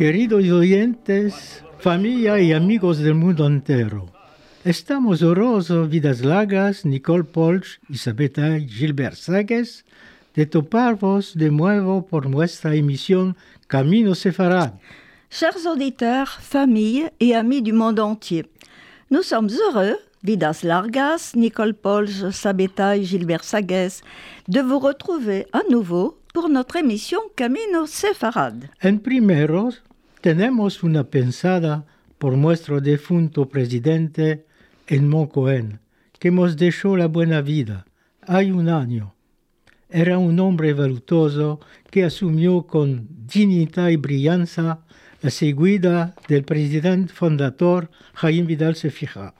Queridos oyentes, familia y amigos del mundo entero, estamos honrosos, Vidas Lagas, Nicole Polch, Isabeta Gilbert Sagues, de toparvos de nuevo por nuestra émission Camino Sefarad. Chers auditeurs, familles et amis du monde entier, nous sommes heureux, Vidas Largas, Nicole Polge, Sabeta et Gilbert Sagues, de vous retrouver à nouveau pour notre émission Camino Sefarad. En primero, tenemos una pensada por nuestro defunto presidente Edmond Cohen, que nos dejó la buena vida. Hay un año. Era un hombre valutoso que asumió con dignidad y brillanza la seguida del presidente fundador Jaime Vidal Sefija.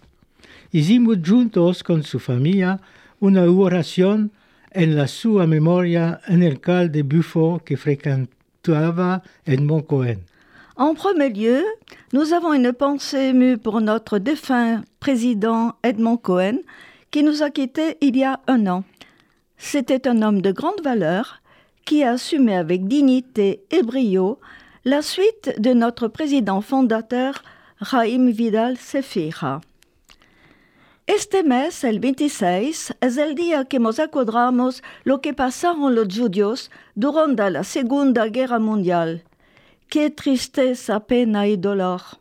Hicimos juntos con su familia una oración en la sua memoria en el cal de Buffo que fréquentava Edmond Cohen. En premier lieu, nous avons une pensée émue pour notre défunt président Edmond Cohen, qui nous a quittés il y a un an. C'était un homme de grande valeur qui a assumé avec dignité et brio la suite de notre président fondateur Raïm Vidal Sefira. Este mes, el 26, es el día que nos acordamos lo que pasaron los judíos durante la Segunda Guerra Mundial. Quelle tristeza, pena y dolor.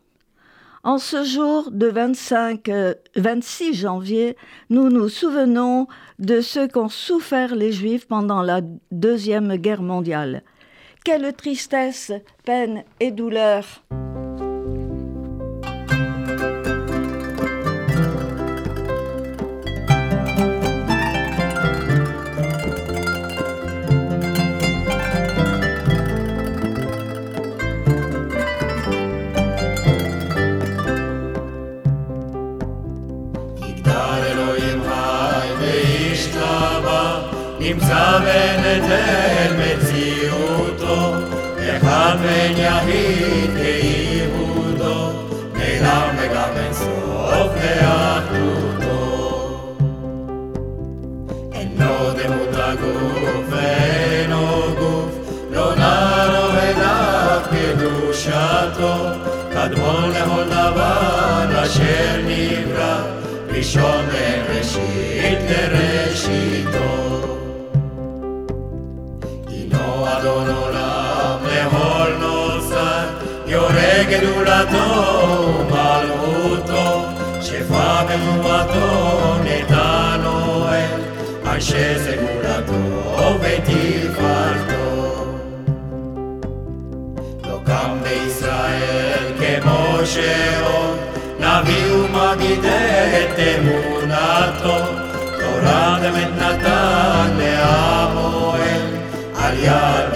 En ce jour de 25, euh, 26 janvier, nous nous souvenons de ce qu'ont souffert les Juifs pendant la Deuxième Guerre mondiale. Quelle tristesse, peine et douleur. נמצא ונתן מציאותו, אחד בן יחיד כייעודו, נעלם וגם אין סוף לאחדותו. אינו דמות הגוף ואינו גוף, לא אוהד אף קדושתו, קדמון לכל דבר אשר נברא, ראשון וראשית לראשיתו. אדון עולם לכל נוסד, יורה גדולתו ומלכותו, שפע במובתו נתן אוהל, אנשי סגולתו ותפארתו. לא קם בישראל כמו שעוד, נביא ומגיד את אמונתו, תורה אמת נתן לעם אוהל, על יד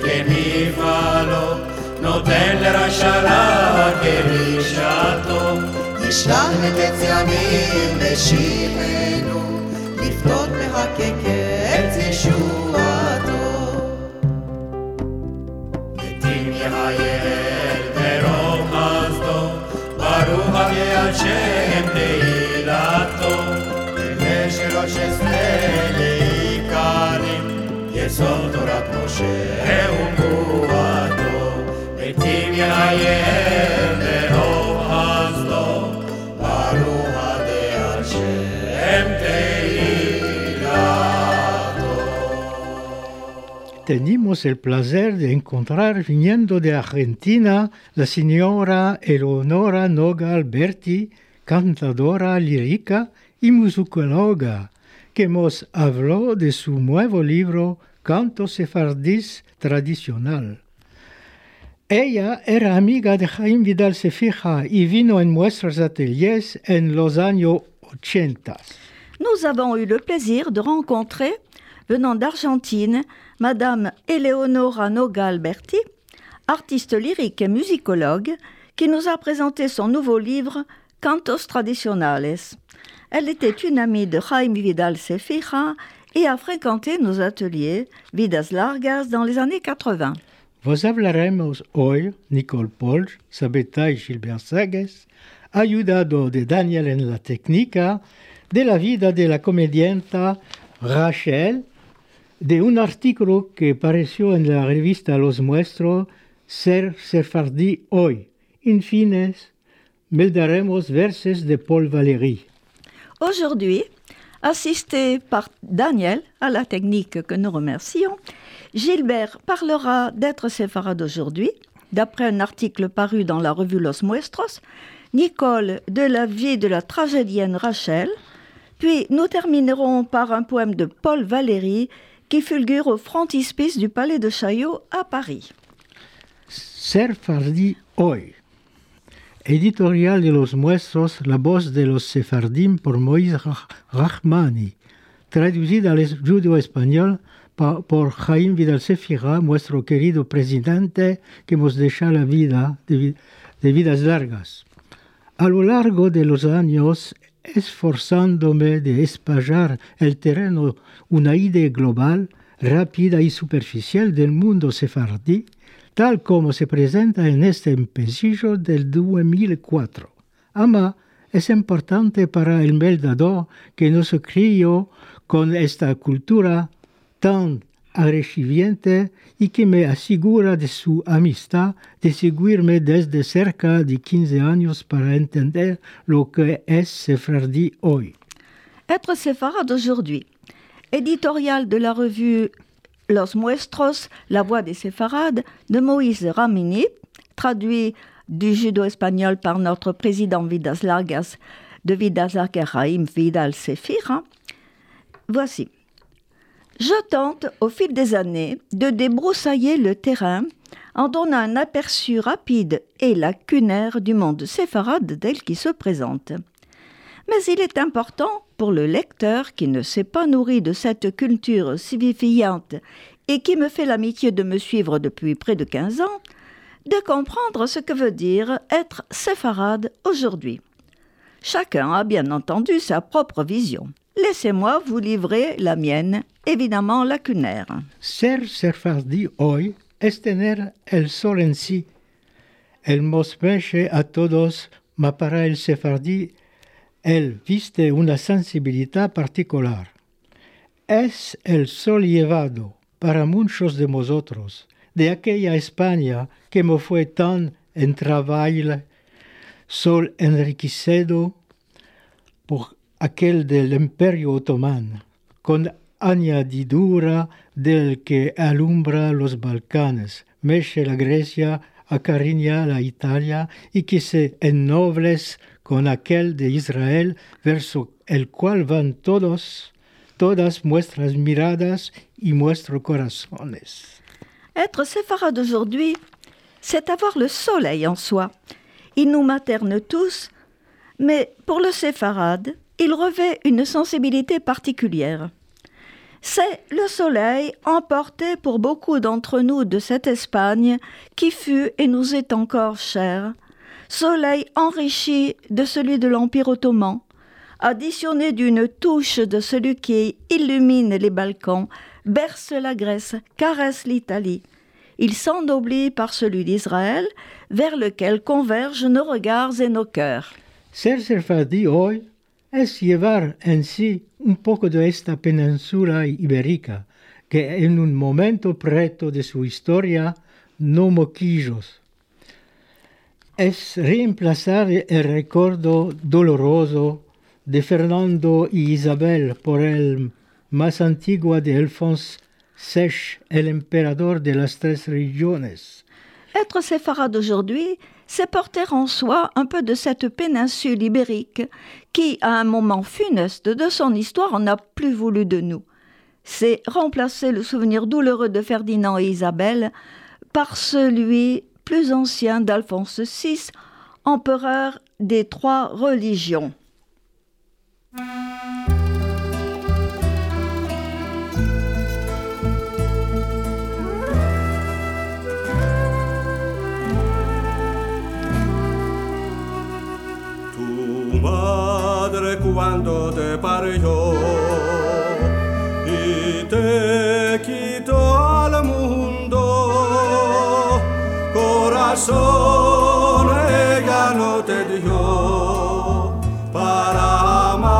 תמיד כמפעלו, נותן לרשע כמשעתו. נשלח לקץ ימים בשמנו, לפתות מהקקץ ישועתו. מתים יעייל ברוב חסדו, ברוך אבי השם תהיה יסוד תורת משה ונבואתו. מתים יחייל ברוב חסדו, ברוך אביה על שם תהילתו. Tenimos el placer de encontrar viniendo de Argentina la señora Eleonora Noga Alberti, cantadora lírica y musicóloga, que nos habló de su nuevo libro Canto Sefardís Tradicional. Ella era amiga de Jaime Vidal Sefija y vino en nuestros ateliers en los años 80. Nous avons eu le plaisir de rencontrer, venant d'Argentine, Madame Eleonora Noga Alberti, artiste lyrique et musicologue, qui nous a présenté son nouveau livre Cantos Tradicionales. Elle était une amie de Jaime Vidal Sefija et a fréquenté nos ateliers Vidas Largas dans les années 80. Vos hablaremos hoy, Nicole Polch, Sabeta y Gilbert Sagues, ayudado de Daniel en la técnica, de la vida de la comedianta Rachel, de un artículo que apareció en la revista Los Muestros, Ser Sefardí Hoy. En fines, meldaremos verses de Paul Valéry. Aujourd'hui, assisté par Daniel à la technique que nous remercions, Gilbert parlera d'être séfarade d'aujourd'hui, d'après un article paru dans la revue Los Muestros, Nicole de la vie de la tragédienne Rachel, puis nous terminerons par un poème de Paul Valéry qui fulgure au frontispice du palais de Chaillot à Paris. Ser Fardi Hoy. Editorial de los Muestros, La voz de los Sefardim por Moïse Rahmani. Traducida al judío-español por Jaime Vidal Sefira, nuestro querido presidente que nos deja la vida de, de vidas largas. A lo largo de los años, esforzándome de espallar el terreno una idea global, rápida y superficial del mundo sefardí, tal como se presenta en este empecillo del 2004. Ama es importante para el meldador que nos crió con esta cultura tan agresiviente y que me asegura de su amistad de seguirme desde cerca de 15 años para entender lo que es sefardí hoy. Être séfarade aujourd'hui. Éditorial de la revue Los Muestros, La voix des séfarades de Moïse Ramini, traduit du judo-espagnol par notre président Vidas Largas de Vidas Largas Vidal Sefira. Voici. Je tente, au fil des années, de débroussailler le terrain en donnant un aperçu rapide et lacunaire du monde séfarade tel qui se présente. Mais il est important pour le lecteur qui ne s'est pas nourri de cette culture civifiante et qui me fait l'amitié de me suivre depuis près de 15 ans, de comprendre ce que veut dire être séfarade aujourd'hui. Chacun a bien entendu sa propre vision. Laissez-moi vous livrer la mienne, évidemment lacunaire. Ser sefardi hoy es tener el sol. El mosmeche a todos, ma para el él viste una sensibilidad particular. Es el sol llevado para muchos de nosotros, de aquella España que me fue tan en trabajo, sol enriquecido por aquel del Imperio Otomán, con añadidura del que alumbra los Balcanes, meche la Grecia, acariña la Italia y que se ennobles con aquel de Israel, verso el cual van todos, todas nuestras miradas y nuestros corazones. Être séfarade aujourd'hui, c'est avoir le soleil en soi. Il nous materne tous, mais pour le séfarade, il revêt une sensibilité particulière. C'est le soleil emporté pour beaucoup d'entre nous de cette Espagne qui fut et nous est encore cher, soleil enrichi de celui de l'Empire ottoman, additionné d'une touche de celui qui illumine les Balkans, berce la Grèce, caresse l'Italie. Il s'ennoblit par celui d'Israël, vers lequel convergent nos regards et nos cœurs. es llevar en sí un poco de esta península ibérica, que en un momento preto de su historia no moquillos. Es reemplazar el recuerdo doloroso de Fernando y Isabel por el más antiguo de Alphonse VI, el emperador de las tres regiones. Être séfarade aujourd'hui, c'est porter en soi un peu de cette péninsule ibérique qui, à un moment funeste de son histoire, n'a plus voulu de nous. C'est remplacer le souvenir douloureux de Ferdinand et Isabelle par celui plus ancien d'Alphonse VI, empereur des trois religions. Σονεγανο τε διο, παραμάρσε.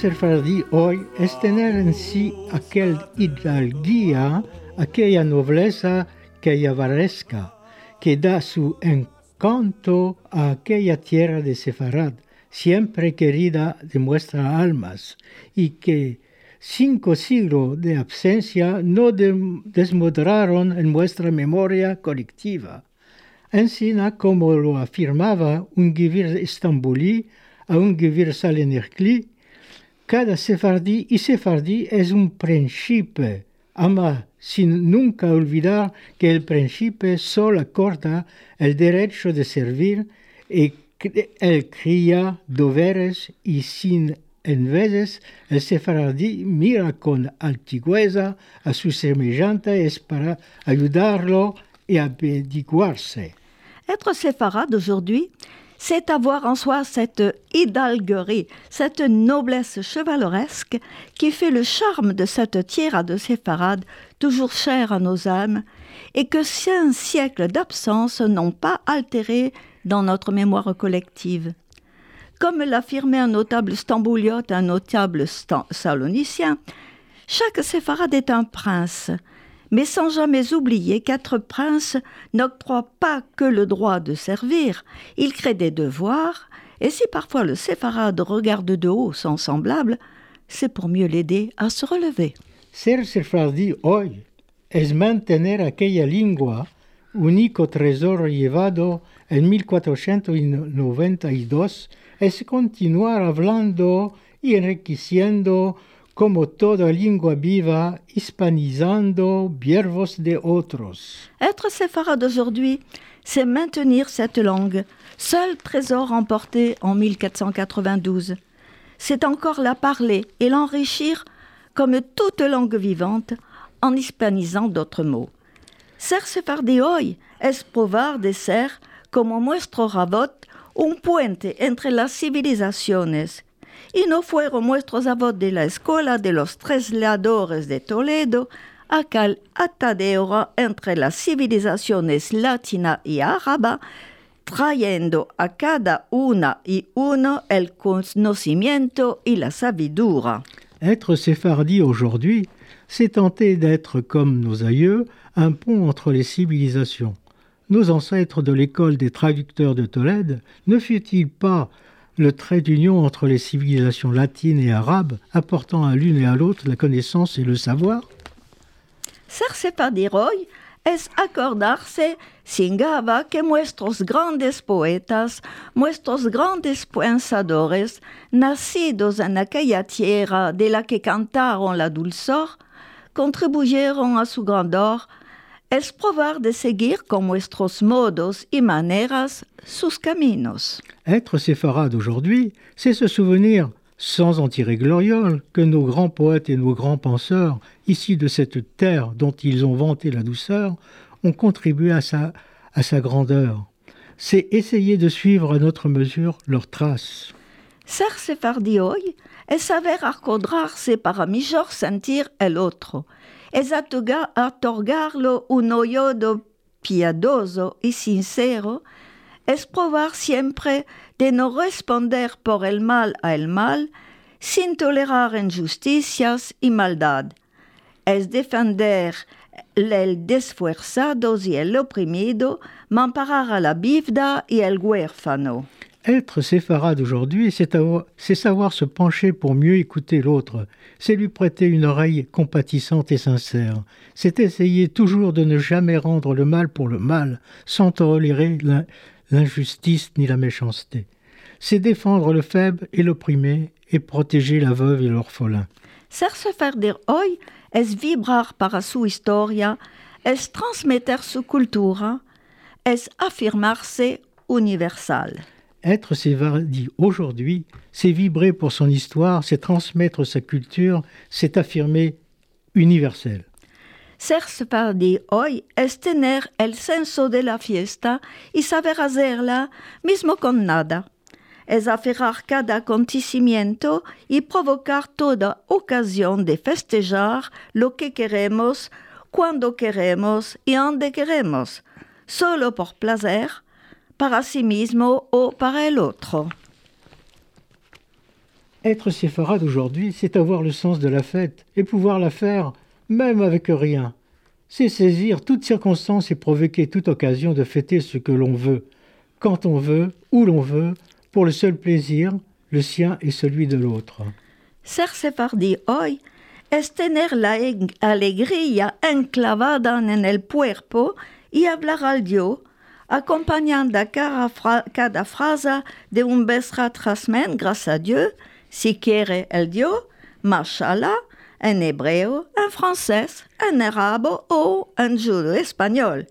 Sefardí hoy es tener en sí aquel hidalguía, aquella nobleza caballeresca que da su encanto a aquella tierra de Sefarad, siempre querida de nuestras almas, y que cinco siglos de absencia no de- desmodraron en nuestra memoria colectiva. Encina, como lo afirmaba un givir estambulí a un givir salenerclí, cada sefardí y sefardí es un príncipe, ama sin nunca olvidar que el príncipe solo acorda el derecho de servir y que él cría deberes y sin en veces el sefardí mira con altigüeza a su semejante es para ayudarlo y averiguarse. Être séfarade aujourd'hui, c'est avoir en soi cette hidalguerie, cette noblesse chevaleresque qui fait le charme de cette tierra de séfarade, toujours chère à nos âmes, et que cinq siècles d'absence n'ont pas altéré dans notre mémoire collective. Comme l'affirmait un notable stambouliote, un notable salonicien, chaque séfarade est un prince, mais sans jamais oublier qu'être prince n'octroie pas que le droit de servir, il crée des devoirs, et si parfois le séfarade regarde de haut son semblable, c'est pour mieux l'aider à se relever. Ser sefardí hoy es mantener aquella lengua, único tesoro llevado en 1492, es continuar hablando y enriqueciendo como toda lengua viva, hispanizando verbos de otros. Être séfarade aujourd'hui, c'est maintenir cette langue, seul trésor emporté en 1492. C'est encore la parler et l'enrichir comme toute langue vivante en hispanisant d'autres mots. Ser sefardí hoy es provar de ser, como nuestro Rabot, un puente entre las civilizaciones. Y no fueron nuestros avós de la escuela de los trasladores de Toledo aquel atadero entre las civilizaciones latina y árabe, trayendo a cada una y uno el conocimiento y la sabiduría. Être séfardi aujourd'hui, c'est tenter d'être comme nos aïeux, un pont entre les civilisations. Nos ancêtres de l'école des traducteurs de Tolède ne fut-il pas le trait d'union entre les civilisations latines et arabes, apportant à l'une et à l'autre la connaissance et le savoir. Ser separdiroy es acordarse sin gaba que nuestros grandes poetas, nuestros grandes pensadores, nacidos en aquella tierra de la que cantaron la dulzor, contribuyeron a su grandor es provar de seguir con nuestros modos y maneras sus caminos. Être séfarade aujourd'hui, c'est se souvenir, sans en tirer gloriole, que nos grands poètes et nos grands penseurs, issus de cette terre dont ils ont vanté la douceur, ont contribué à sa, à sa grandeur. C'est essayer de suivre à notre mesure leurs traces. Ser hoy es saber acordarse para mejor sentir el otro, es otorgarlo un oído piadoso y sincero, es probar siempre de no responder por el mal a el mal, sin tolerar injusticias y maldad. Es defender el desfuerzados y el oprimido, mamparar a la viuda y el huérfano. Être séfarade aujourd'hui, c'est avoir- c'est savoir se pencher pour mieux écouter l'autre, c'est lui prêter une oreille compatissante et sincère, c'est essayer toujours de ne jamais rendre le mal pour le mal, sans tolérer l'in- l'injustice ni la méchanceté. C'est défendre le faible et l'opprimé et protéger la veuve et l'orphelin. Ser sefardir hoy es vibrar para su historia, es transmeter su cultura, es afirmarse universal. Être séfardi aujourd'hui, c'est vibrer pour son histoire, c'est transmettre sa culture, c'est affirmer universel. Ser sefardi hoy es tener el senso de la fiesta y saber hacerla mismo con nada. Es aferrar cada acontecimiento y provocar toda ocasión de festejar lo que queremos, cuando queremos y donde queremos, solo por placer, para sí mismo o para el otro. Être séfarade aujourd'hui, c'est avoir le sens de la fête et pouvoir la faire même avec rien. C'est saisir toute circonstance et provoquer toute occasion de fêter ce que l'on veut, quand on veut, où l'on veut, pour le seul plaisir, le sien et celui de l'autre. Ser sefardi hoy es tener la eg- alegría enclavada en el cuerpo y hablar al Dios, acompañando a cada, fra- cada frase de un Besrat Rasmen, gracias a Dieu, si quiere el Dios, Mashallah, en hebreo, en francés, en árabe o en judo español,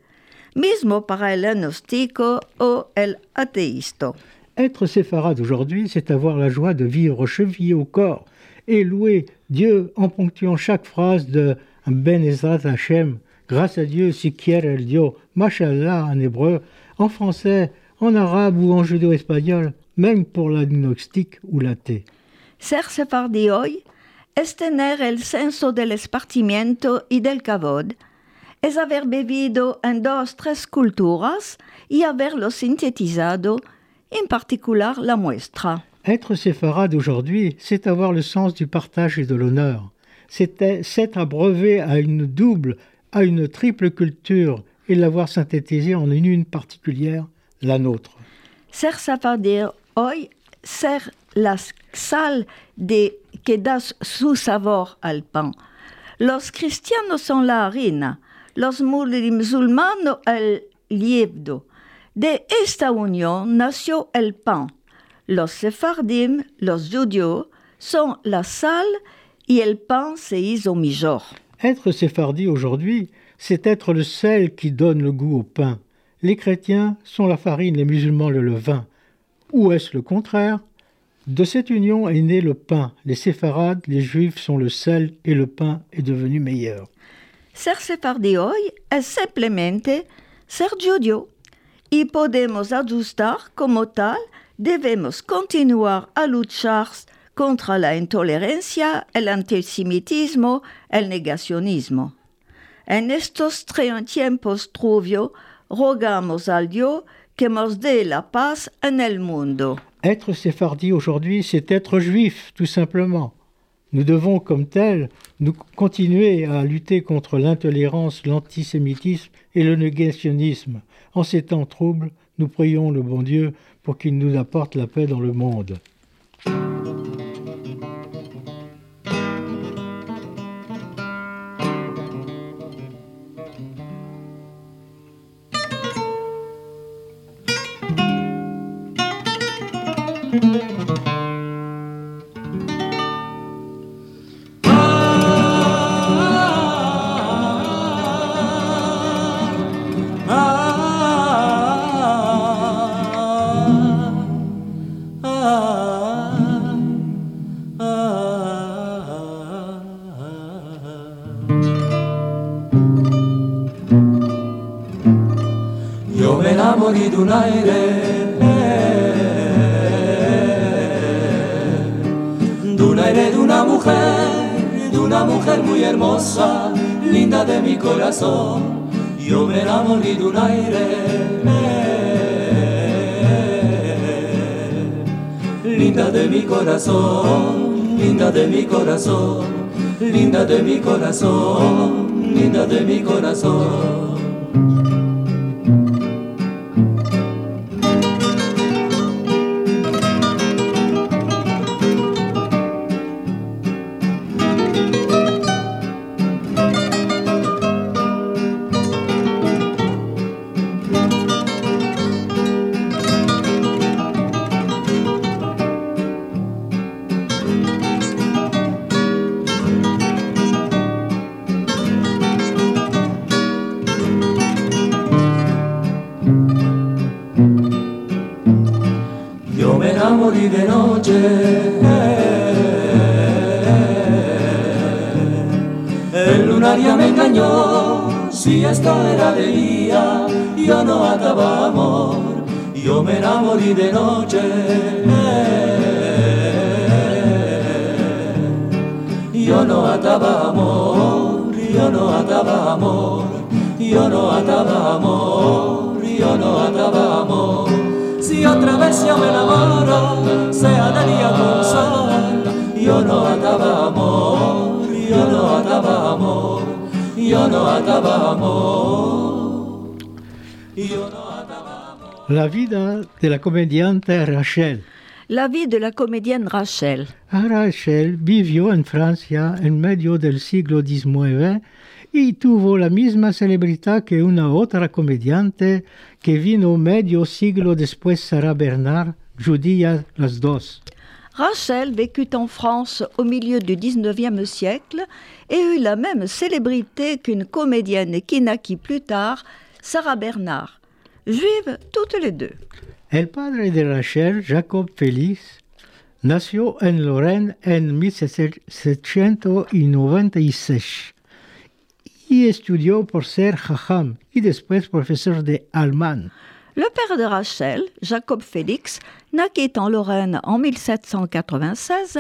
mismo para el agnostico o el ateísta. Être séfarade aujourd'hui, c'est avoir la joie de vivre chevillé au corps et louer Dieu en ponctuant chaque phrase de Ben Ezrat Hashem, grâce à Dieu, si quiere el Dios, Mashallah en hébreu, en français, en arabe ou en judo-espagnol, même pour l'agnostique ou l'athée. Ser sefardi hoy es tener el senso del esparcimiento y del cavod, es haber bebido en dos, tres culturas y haberlo sintetizado, en particular la muestra. Être séfarade aujourd'hui, c'est avoir le sens du partage et de l'honneur. C'est s'être abreuvé à une double, à une triple culture et l'avoir synthétisée en une, une particulière, la nôtre. Ser sefardi hoy ser la sal de que da su sabor al pan. Los cristianos son la harina, los musulmanos el liebdo. De esta unión nació el pan. Los sefardim, los judíos, son la sal y el pan se hizo mejor. Être séfardi aujourd'hui, c'est être le sel qui donne le goût au pain. Les chrétiens sont la farine, les musulmans le levain. Ou est-ce le contraire? De cette union est né le pain. Les séfarades, les juifs sont le sel et le pain est devenu meilleur. Ser sefardi hoy es simplemente ser judío. Y podemos ajustar como tal, debemos continuar a luchar contra la intolerancia, el antisemitismo, el negacionismo. En estos tiempos truvios, rogamos al Dios que nos dé la paz en el mundo. Être séfardi aujourd'hui, c'est être juif, tout simplement. Nous devons, comme tel, nous continuer à lutter contre l'intolérance, l'antisémitisme et le négationnisme. En ces temps troubles, nous prions le bon Dieu pour qu'il nous apporte la paix dans le monde. Mi corazón, linda de mi corazón, linda de mi corazón. Ya me engañó, si esto era de día, yo no ataba amor, yo me enamoré de noche. Yo no ataba amor, yo no ataba amor, yo no ataba amor, yo no ataba amor. Si otra vez yo me enamoro, sea de día con sol, yo no ataba amor, yo no ataba amor, yo no ataba amor, yo no ataba amor. La vida de la comediante Rachel. La vie de la comédienne Rachel. Rachel vivió en Francia en medio del siglo XIX y tuvo la misma celebridad que una otra comediante que vino medio siglo después, Sarah Bernard, judía las dos. Rachel vécut en France au milieu du XIXe siècle et eut la même célébrité qu'une comédienne qui naquit plus tard, Sarah Bernard. Juives toutes les deux. El padre de Rachel, Jacob Félix, nació en Lorraine en 1796 y estudió por ser jajam y después profesor de alemán. Le père de Rachel, Jacob Félix, naquit en Lorraine en 1796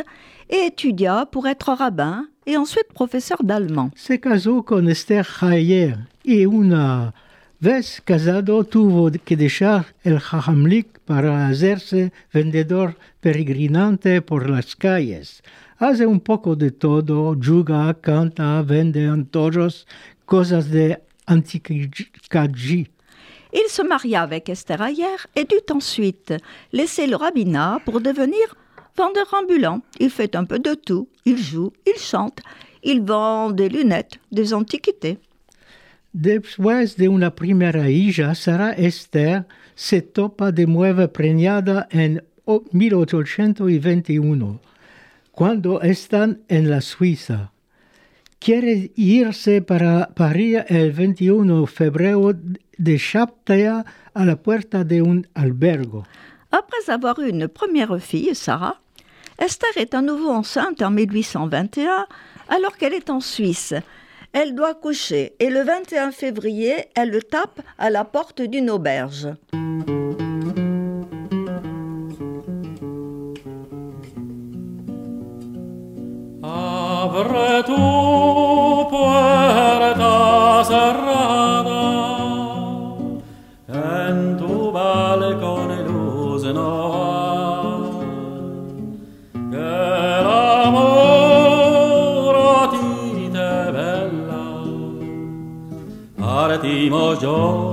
et étudia pour être rabbin et ensuite professeur d'allemand. Se casó con Esther Hayer y una vez casado tuvo que dejar el jajamlik para hacerse vendedor peregrinante por las calles. Hace un poco de todo, juga, canta, vende antojos, cosas de antiquaji. Il se maria avec Esther Ayer et dut ensuite laisser le rabbinat pour devenir vendeur ambulant. Il fait un peu de tout. Il joue, il chante, il vend des lunettes, des antiquités. Después de una primera hija, Sara Esther se topa de nuevo preñada en 1821, cuando están en la Suiza. Quiere irse para París el 21 de febrero de Chaptea a la puerta de un albergo. Après avoir eu une première fille, Sarah, Esther est à nouveau enceinte en 1821 alors qu'elle est en Suisse. Elle doit coucher et le 21 février, elle le tape à la porte d'une auberge. Yo,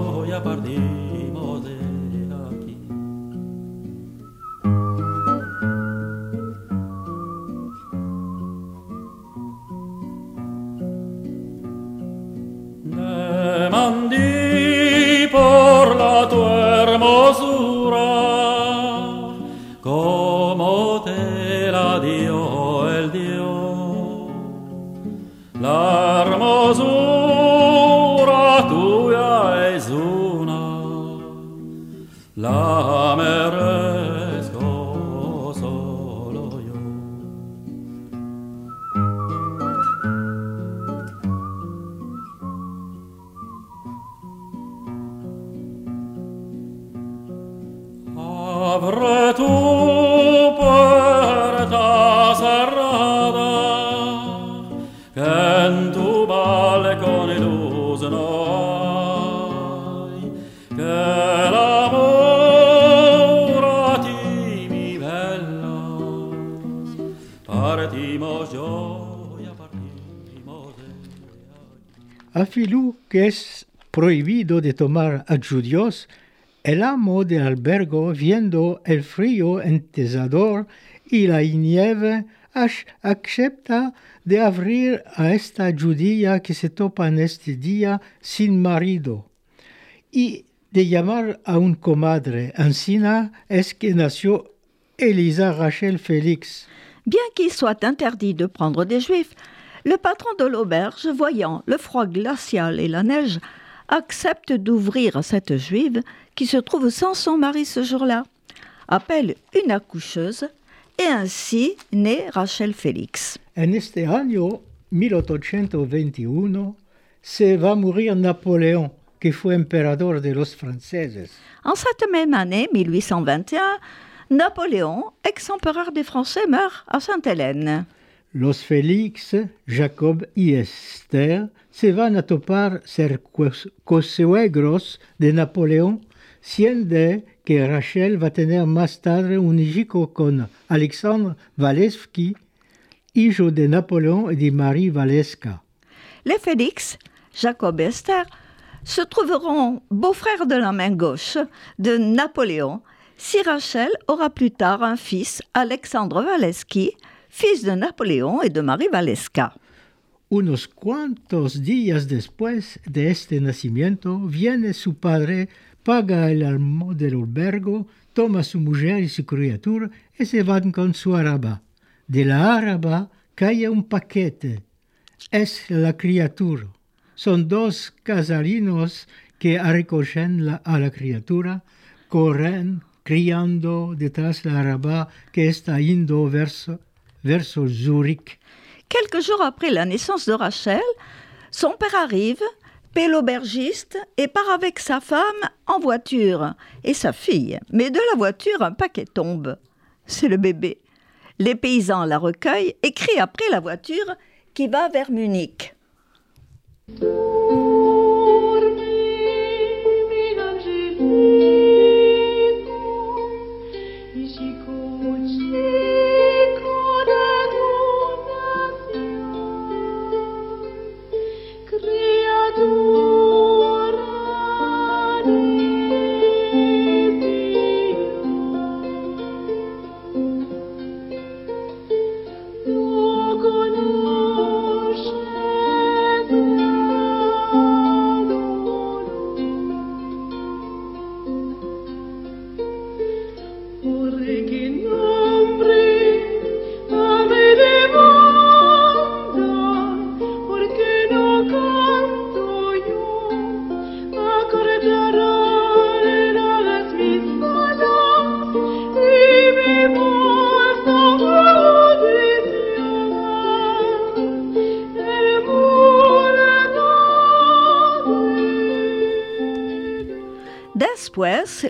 que prohibido de tomar adjudios, el amo de albergo, viendo el frío entesador y la nieve, acepta de abrir a esta judía que se topa en este día sin marido y de llamar a un comadre. Ancina es que nació Elisa Rachel Félix. Bien qu'il soit interdit de prendre des juifs, le patron de l'auberge, voyant le froid glacial et la neige, accepte d'ouvrir à cette juive qui se trouve sans son mari ce jour-là, appelle une accoucheuse et ainsi naît Rachel Félix. En este año 1821 se va mourir Napoléon, que fue emperador de los franceses. En cette même année, 1821, Napoléon, ex-empereur des Français, meurt à Sainte-Hélène. Los Félix, Jacob y Esther se van a topar ser cos- cosuegros de Napoleón, siendo que Rachel va a tener más tarde un hijo con Alexandre Walewski, hijo de Napoleón y de Marie Waleska. Les Félix, Jacob et Esther, se trouveront beaux-frères de la main gauche de Napoléon si Rachel aura plus tard un fils, Alexandre Waleski, fils de Napoléon et de Marie Waleska. Unos cuantos días después de este nacimiento, viene su padre, paga el almo del albergo, toma su mujer y su criatura y se van con su araba. De la araba cae un paquete. Es la criatura. Son dos casarinos que recogen la- a la criatura, corren criando detrás la araba que está yendo verso, verso Zurich. Quelques jours après la naissance de Rachel, son père arrive, paie l'aubergiste et part avec sa femme en voiture et sa fille. Mais de la voiture, un paquet tombe. C'est le bébé. Les paysans la recueillent et crient après la voiture qui va vers Munich.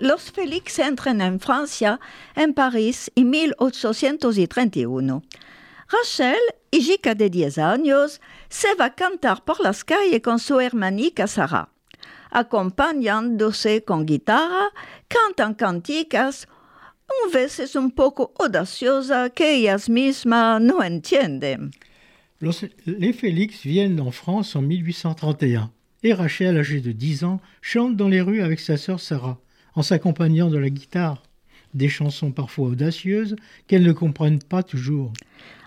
Los Félix entran en Francia, en París, en 1831. Rachel, hija de 10 años, se va a cantar por las calles con su hermanica Sara. Acompañándose con guitarra, cantan canticas, un veces un poco audaciosa que ellas mismas no entienden. Los- les Félix viennent en France en 1831 et Rachel, âgée de 10 ans, chante dans les rues avec sa sœur Sarah, en s'accompagnant de la guitare. Des chansons parfois audacieuses qu'elles ne comprennent pas toujours.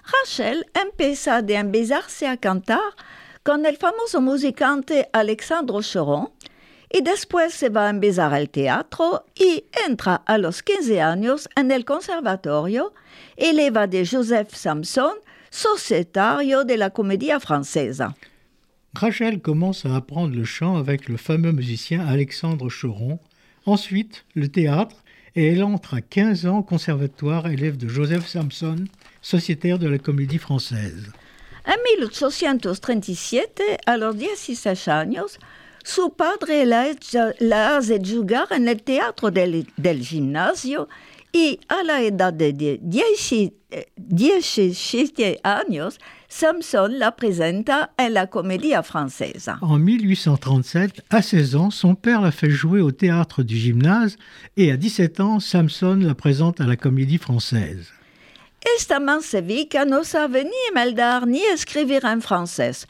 Rachel empieza de empezarse a cantar con el famoso musicante Alexandro Choron y después se va a empezar el teatro y entra a los 15 años en el conservatorio, eleva de Joseph Samson, societario de la comédia francesa. Rachel commence à apprendre le chant avec le fameux musicien Alexandre Choron, ensuite le théâtre, et elle entre à 15 ans au conservatoire, élève de Joseph Samson, sociétaire de la comédie française. En 1837, a los 16 años, su padre la, hace jugar en el teatro del, del gimnasio y a la edad de die- dieci- eh, 17 años, Samson la presenta en la comedia francesa. En 1837, à 16 ans, son père la fait jouer au théâtre du gymnase et à 17 ans, Samson la présente à la comédie française. Esta mansevica no sabe ni meldar ni escribir en francés.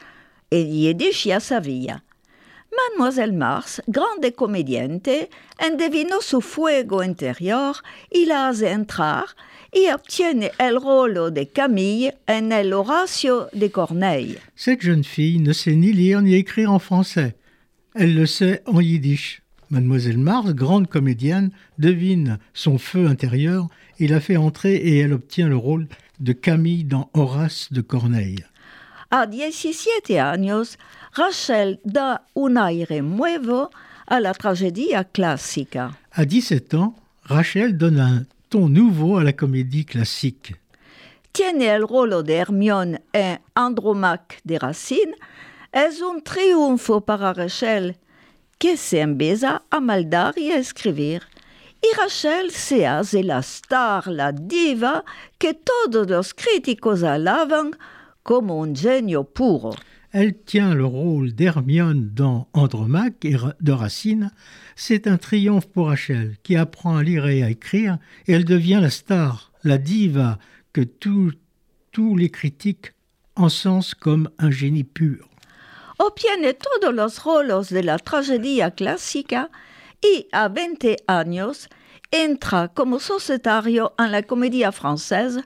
El yiddish ya sabía. Mademoiselle Mars, grande comediante, endevinó su fuego interior y la hace entrar y obtiene el rolo de Camille en el Horacio de Corneille. Cette jeune fille ne sait ni lire ni écrire en français. Elle le sait en yiddish. Mademoiselle Mars, grande comédienne, devine son feu intérieur et la fait entrer et elle obtient le rôle de Camille dans Horace de Corneille. A 17 años, Rachel da un aire nuevo a la tragedia clásica. À 17 ans, Rachel donne un ton nouveau à la comédie classique. tiene el rolo de Hermione en Andromaque de Racine, es un triunfo para Rachel, que se empieza a maldar y a escribir. Y Rachel se hace la star, la diva, que todos los críticos alaban como un genio puro. Elle tient le rôle d'Hermione dans Andromaque et de Racine. C'est un triomphe pour Rachel, qui apprend à lire et à écrire, et elle devient la star, la diva que tous tous les critiques encensent comme un génie pur. Obtiene todos los rolos de la tragedia clásica y a 20 años entra como societario en la comedia francesa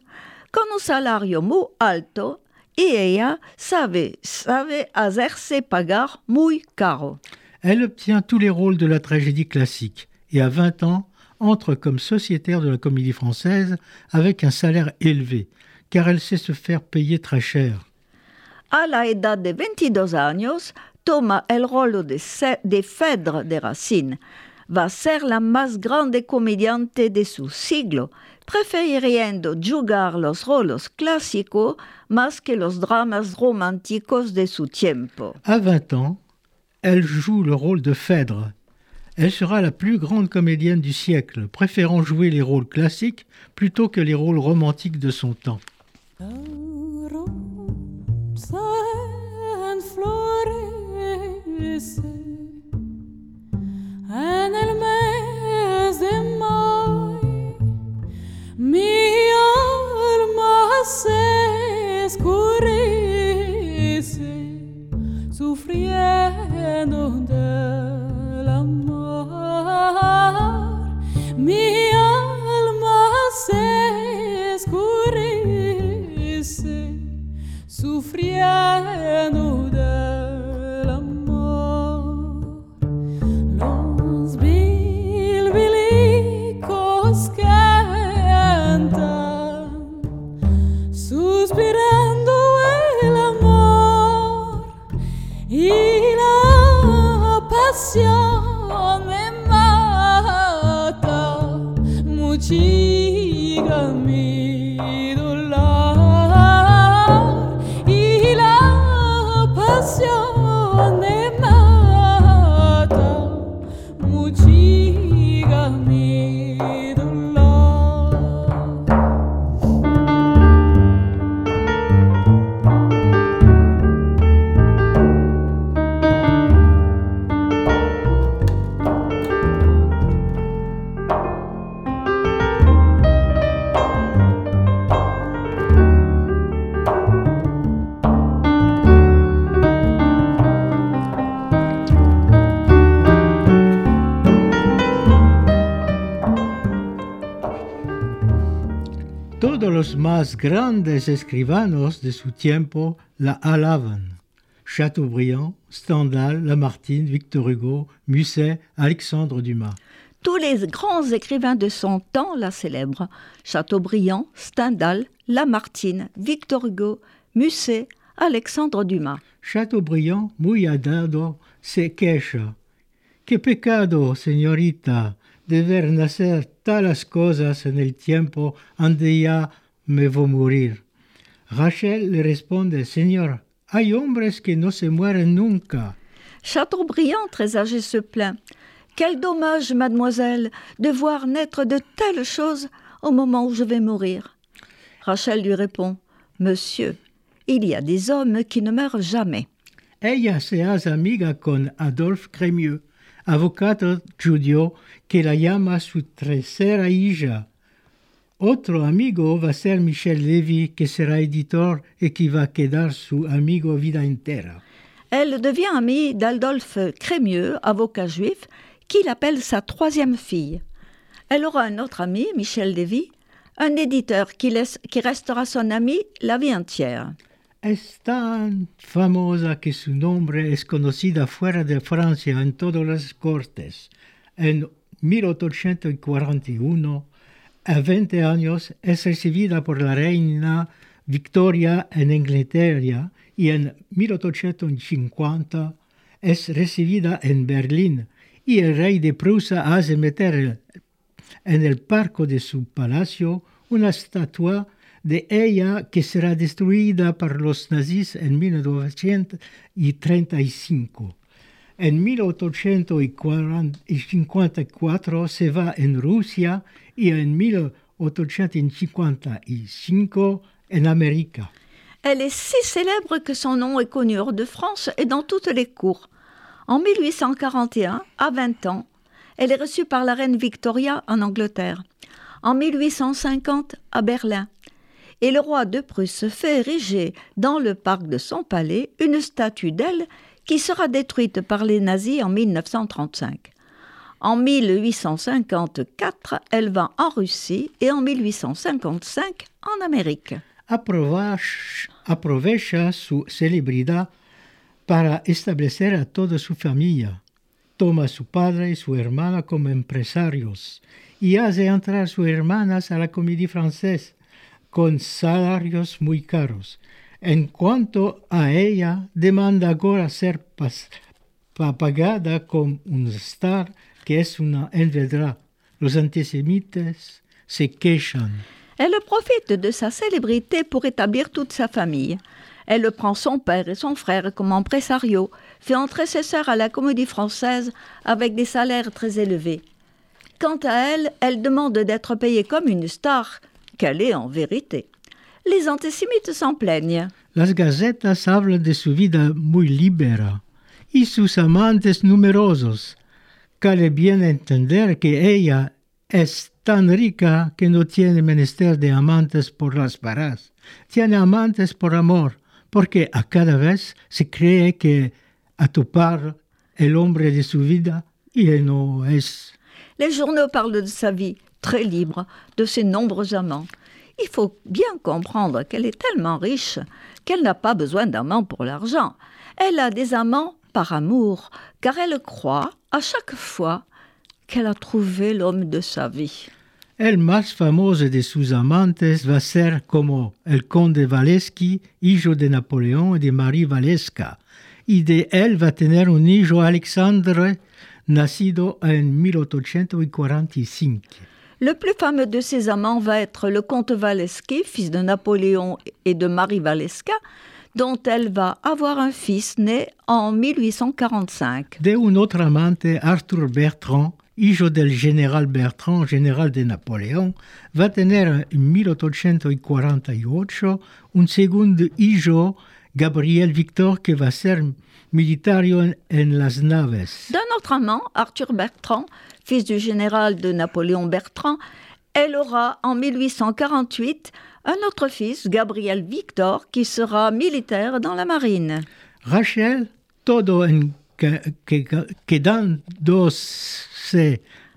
con un salario muy alto y ella sabe, sabe hacerse pagar muy caro. Elle obtient tous les rôles de la tragédie classique, et à 20 ans, entre comme sociétaire de la comédie française avec un salaire élevé, car elle sait se faire payer très cher. A la edad de 22 años toma el rolo de, de Phèdre de Racine. Va ser la más grande comediante de su siglo, prefiriendo jugar los rolos clásicos más que los dramas románticos de su tiempo. À 20 ans, elle joue le rôle de Phèdre. Elle sera la plus grande comédienne du siècle, préférant jouer les rôles classiques plutôt que les rôles romantiques de son temps. Rosa en florece en el mes de mayo. Me. Grandes escribanos de su tiempo la alaban. Chateaubriand, Stendhal, Lamartine, Victor Hugo, Musset, Alexandre Dumas. Tous les grands écrivains de son temps la célèbrent. Chateaubriand, Stendhal, Lamartine, Victor Hugo, Musset, Alexandre Dumas. Chateaubriand, muy adado, se queja. Qué pecado, señorita, de ver nacer talas cosas en el tiempo donde ya me voy morir. Rachel le responde, Señor, hay hombres que no se mueren nunca. Chateaubriand, très âgé, se plaint. Quel dommage, mademoiselle, de voir naître de telles choses au moment où je vais mourir Rachel lui répond Monsieur, il y a des hommes qui ne meurent jamais. Ella se hace amiga con Adolphe Crémieux, avvocato giudio que la llama su tercera hija. Otro amigo va ser Michel Lévy, que sera éditeur et qui va quedar su amigo vida entera. Elle devient amie d'Adolphe Crémieux, avocat juif, qui l'appelle sa troisième fille. Elle aura un autre ami, Michel Lévy, un éditeur qui, laisse- qui restera son ami la vie entière. Es tan famosa que su nombre es conocida fuera de Francia en todas las cortes. En 1841, a 20 años, es recibida por la reina Victoria en Inglaterra y en 1850 es recibida en Berlín y el rey de Prusia hace meter en el parco de su palacio una estatua de ella que será destruida por los nazis en 1935. En 1854 se va en Rusia y en 1855 en América. Elle est si célèbre que son nom est connu hors de France et dans toutes les cours. En 1841, à 20 ans, elle est reçue par la reine Victoria en Angleterre. En 1850, à Berlin. Et le roi de Prusse fait ériger dans le parc de son palais une statue d'elle qui sera détruite par les nazis en 1935. En 1854, elle va en Russie et en 1855 en Amérique. Aprovech- aprovecha su celebridad para establecer a toda su familia. Toma a su padre y su hermana como empresarios y hace entrar sus hermanas a la comédie française con salarios muy caros. En cuanto a ella, demanda ahora ser como una star que es una envedra. Los antisemitas se quejan. Elle profite de sa célébrité pour établir toute sa famille. Elle prend son père et son frère comme impresario, fait entrer ses sœurs à la comédie française avec des salaires très élevés. Quant à elle, elle demande d'être payée comme une star, qu'elle est en vérité. Les antisémites s'en plaignent. Las gacetas hablan de su vida muy libera y sus amantes numerosos. Cabe bien entender que ella es tan rica que no tiene menester de amantes por las varas. Tiene amantes por amor, porque a cada vez se cree que a topar el hombre de su vida y él no es. Les journaux parlent de sa vie très libre, de ses nombreux amants. Il faut bien comprendre qu'elle est tellement riche qu'elle n'a pas besoin d'amants pour l'argent. Elle a des amants par amour, car elle croit à chaque fois qu'elle a trouvé l'homme de sa vie. El más famoso de sus amantes va a ser como el conde Waleski, hijo de Napoleón y de Marie Waleska, y de él va a tener un hijo Alexandre, nacido en 1845. Le plus fameux de ses amants va être le comte Waleski, fils de Napoléon et de Marie Waleska, dont elle va avoir un fils né en 1845. De un otro amante, Arthur Bertrand, hijo del general Bertrand, general de Napoleón, va a tener en 1848 un segundo hijo, Gabriel Victor, que va ser militario en, en las naves. D'un autre amant, Arthur Bertrand, fils du général de Napoléon Bertrand, elle aura en 1848 un autre fils, Gabriel Victor, qui sera militaire dans la marine. Rachel, todo en que,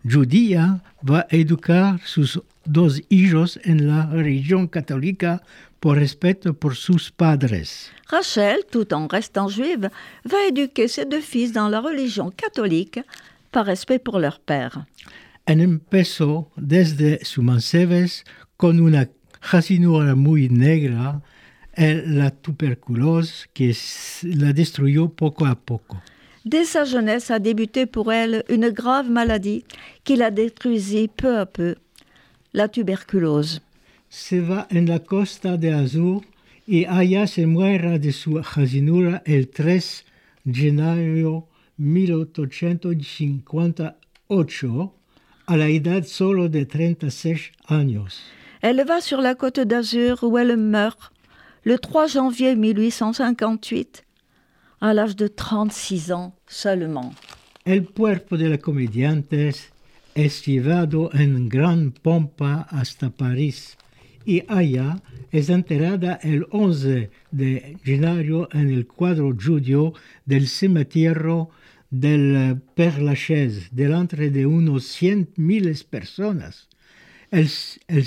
judía, va educar sus dos hijos en la religión católica por respeto por sus padres. Rachel, tout en restant juive, va éduquer ses deux fils dans la religion catholique par respect pour leur père. En empezó desde su mancebes con una jacinura muy negra, el- la tuberculose que la destruyó poco a poco. Dès sa jeunesse a débuté pour elle une grave maladie qui la détruisit peu à peu, la tuberculose. Se va en la costa de Azul y allá se muera de su jacinura el 3 de 1858 a la edad solo de 36 años. Elle va sur la côte d'Azur où elle meurt le 3 janvier 1858, à l'âge de 36 ans seulement. El cuerpo de la comediante es llevado en gran pompa hasta París y allá es enterrada el 11 de enero en el cuadro judío del cementerio del Père Lachaise, delante de unos 100.000 personas. El, el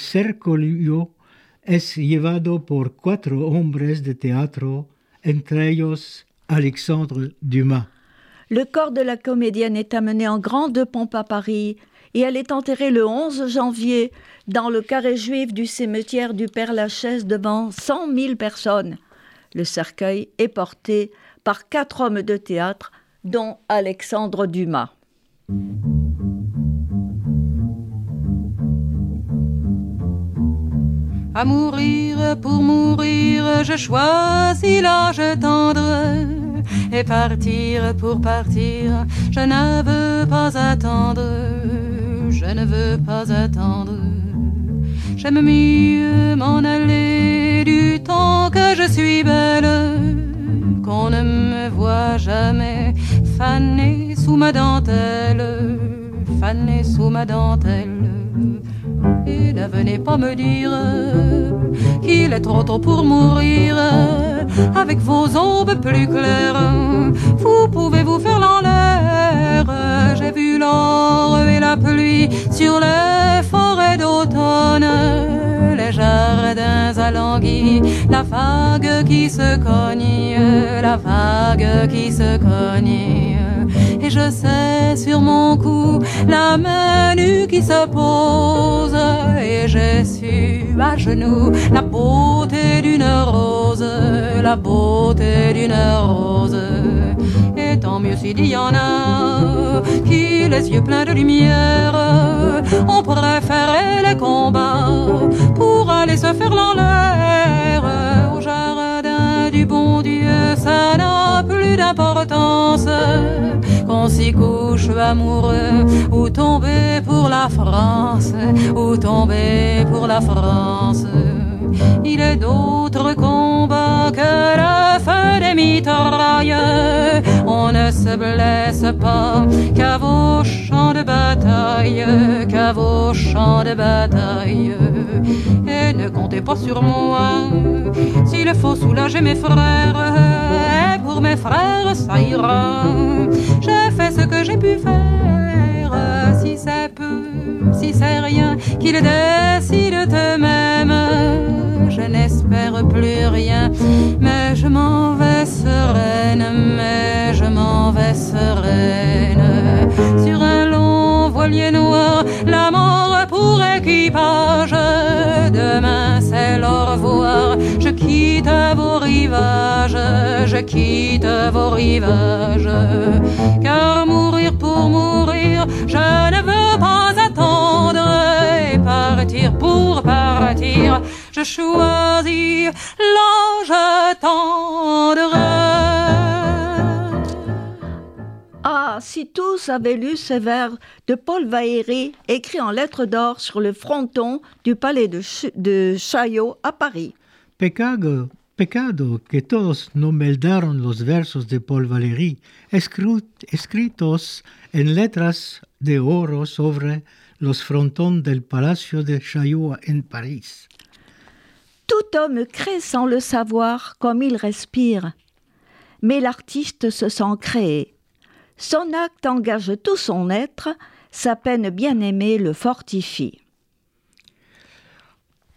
es llevado por cuatro hombres de teatro, entre ellos Alexandre Dumas. Le corps de la comédienne est amené en grande pompe à Paris et elle est enterrée le 11 janvier dans le carré juif du cimetière du Père Lachaise devant 100 000 personnes. Le cercueil est porté par quatre hommes de théâtre, dont Alexandre Dumas. À mourir pour mourir, je choisis l'âge tendre. Et partir pour partir, je ne veux pas attendre. Je ne veux pas attendre. J'aime mieux m'en aller du temps que je suis belle. Qu'on ne me voit jamais fanée sous ma dentelle. Fanée sous ma dentelle. Et ne venez pas me dire qu'il est trop tôt pour mourir. Avec vos aubes plus claires, vous pouvez vous faire l'en J'ai vu l'or et la pluie sur les forêts d'automne, les jardins alanguis, la vague qui se cogne, la vague qui se cogne. Et je sais sur mon cou la main nue qui se pose Et j'ai su à genoux la beauté d'une rose La beauté d'une rose. Et tant mieux s'il y en a Qui les yeux pleins de lumière Ont préféré les combats Pour aller se faire l'en l'air Au jardin du bon Dieu Ça n'a plus d'importance qu'on s'y couche amoureux ou tomber pour la France, ou tomber pour la France. Il est d'autres combats que le feu des mitrailles. On ne se blesse pas qu'à vos champs de bataille, qu'à vos champs de bataille. Et ne comptez pas sur moi s'il faut soulager mes frères. Mes frères, ça ira. J'ai fait ce que j'ai pu faire. Si c'est peu, si c'est rien, qu'ils décident eux-mêmes. Je n'espère plus rien, mais je m'en vais sereine, mais je m'en vais sereine. Sur un long voilier noir, la mort pour équipage. Demain c'est au revoir, je quitte vos rivages, je quitte vos rivages. Car mourir pour mourir, je ne veux pas attendre. Et partir pour partir, je choisis l'ange tendre. Ah, si tous avaient lu ces vers de Paul Valéry, écrits en lettres d'or sur le fronton du palais de, Ch- de Chaillot à Paris. Pecado, pecado que todos no meldaron los versos de Paul Valéry, escritos en letras de oro sobre los frontón del Palacio de Chaillot en París. Tout homme crée sans le savoir comme il respire. Mais l'artiste se sent créé. Son acte engage tout son être, sa peine bien-aimée le fortifie.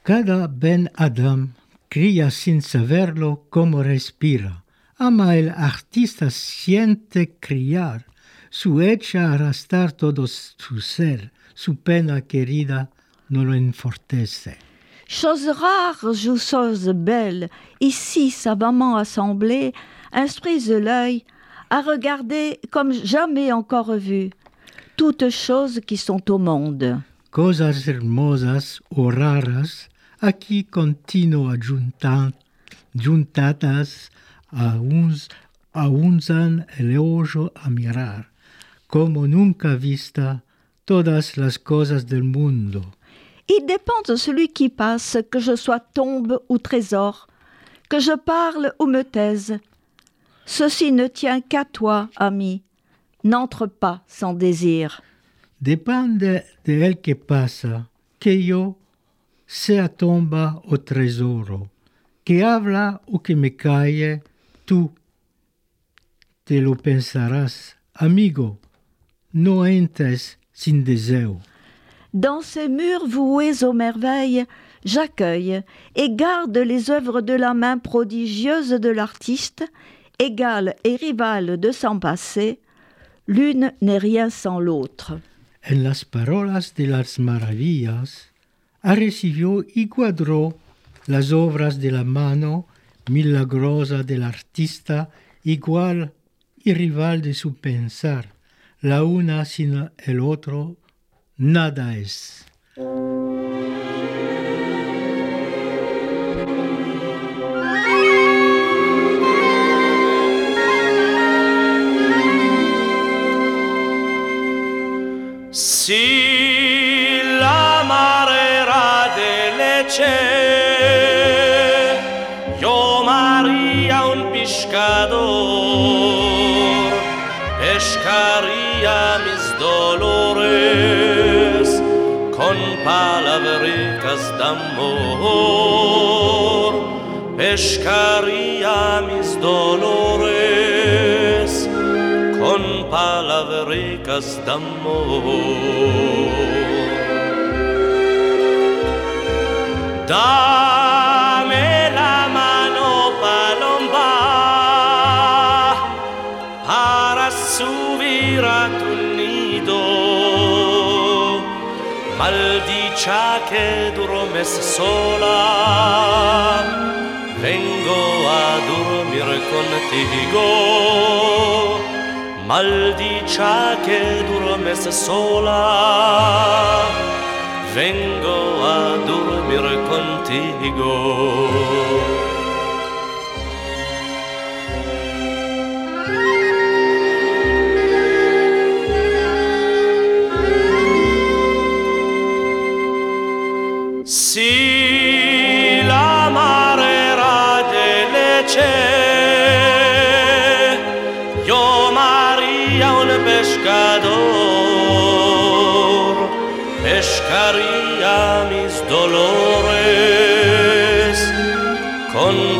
Cada Ben Adam cría sin saberlo como respira. Ama el artista siente criar, su hecha arrastrar todo su ser, su pena querida no lo enfortece. Chose rare chose belle, ici savamment assemblée, instruisent l'œil à regarder comme jamais encore vu toutes choses qui sont au monde. Cosas hermosas o raras, aquí continua juntan, juntadas a uns, a unzan el ojo a mirar, como nunca vista todas las cosas del mundo. Il dépend de celui qui passe que je sois tombe ou trésor, que je parle ou me taise. Ceci ne tient qu'à toi, ami. N'entre pas sans désir. Depende de el que pasa, que yo sea tomba o tesoro, que habla o que me calle, tú te lo pensarás, amigo, no entres sin deseo. Dans ces murs voués aux merveilles, j'accueille et garde les œuvres de la main prodigieuse de l'artiste, égale et rivale de son passé, l'une n'est rien sans l'autre. En las parolas de las maravillas, ha recibido y cuadró las obras de la mano milagrosa del artista, igual y rival de su pensar. La una sin el otro, nada es. Si la marera de leche, yo María un pescador, pescaría mis dolores con palabricas d'amor, pescaría mis dolores ricas d'amor. Dame la mano palomba para subir a tu nido. Maldicia che dormes sola, vengo a dormir contigo maldicia che dormes sola. Vengo a dormir contigo.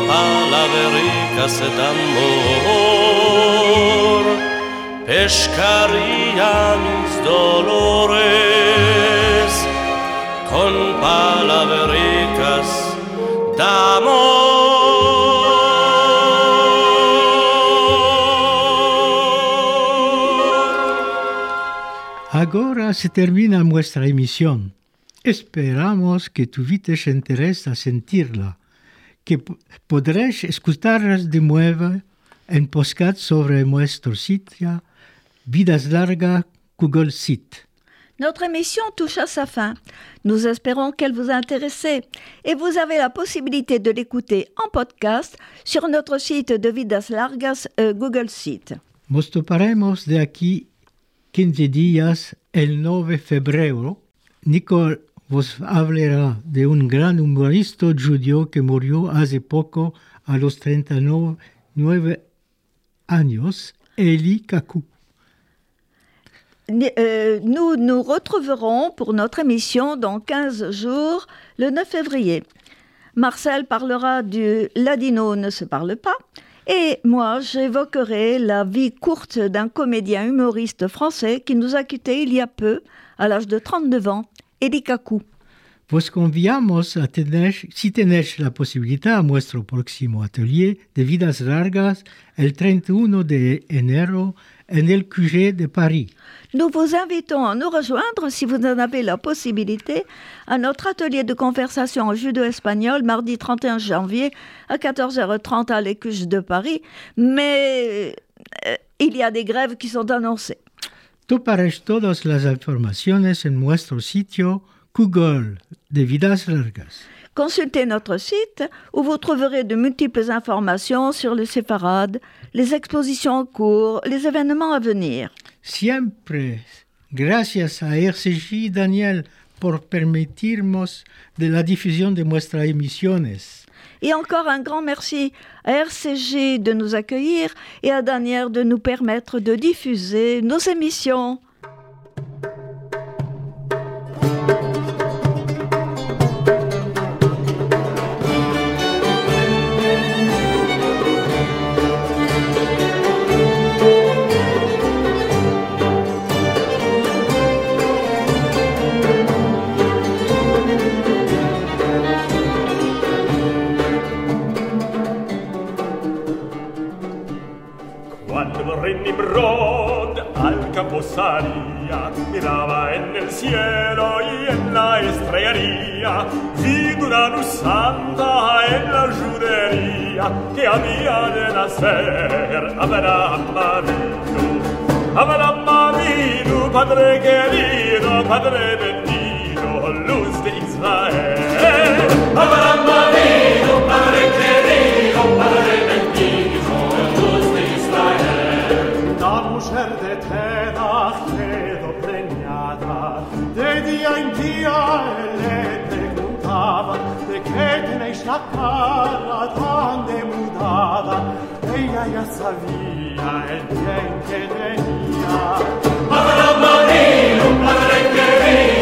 Con palabricas d'amor, pescaría mis dolores con palabricas d'amor. Agora se termina nuestra emisión. Esperamos que tuviste interés a sentirla, que podréis escucharlas de nuevo en podcast sobre nuestro sitio Vidas Largas Google Site. Notre émission touche à sa fin. Nous espérons qu'elle vous a intéressé et vous avez la possibilité de l'écouter en podcast sur notre site de Vidas Largas euh, Google Site. Nos toparemos de aquí 15 días el 9 de febrero. Nicole vos hablará de un gran humorista judío que murió hace poco a los 39 años, Eli Kaku. Euh, nous nous retrouverons pour notre émission dans 15 jours, le 9 février. Marcel parlera du Ladino ne se parle pas. Et moi, j'évoquerai la vie courte d'un comédien humoriste français qui nous a quittés il y a peu, à l'âge de 39 ans, Eli Kaku. Vos conviamos a tener, si tenéis la posibilidad, a nuestro próximo atelier de vidas largas el 31 de enero en el QG de Paris. Nous vous invitons à nous rejoindre, si vous en avez la possibilité, à notre atelier de conversation en judo-espagnol mardi 31 janvier à 14h30 à l'Écuche de Paris. Mais euh, il y a des grèves qui sont annoncées. Toparéis todas las informaciones en nuestro sitio Google de vidas largas. Consultez notre site où vous trouverez de multiples informations sur le séfarade, les expositions en cours, les événements à venir. Siempre Gracias a RCJ Daniel por permitirnos de la diffusion de nuestras emisiones. Et encore un grand merci à RCG de nous accueillir et à Daniel de nous permettre de diffuser nos émissions. torre Nimrod al Caposaria miraba en el cielo y en la estrellaría vino una luz santa en la judería que había de nacer. Abraham Avinu Abraham Avinu Padre querido Padre bendito Luz de Israel. Abraham Avinu eda, credo pregnata, de dia in dia e le preguntava de che teneis la cara tan demudada, ella ya sabía el bien que tenía. Padre Marino, Padre querido,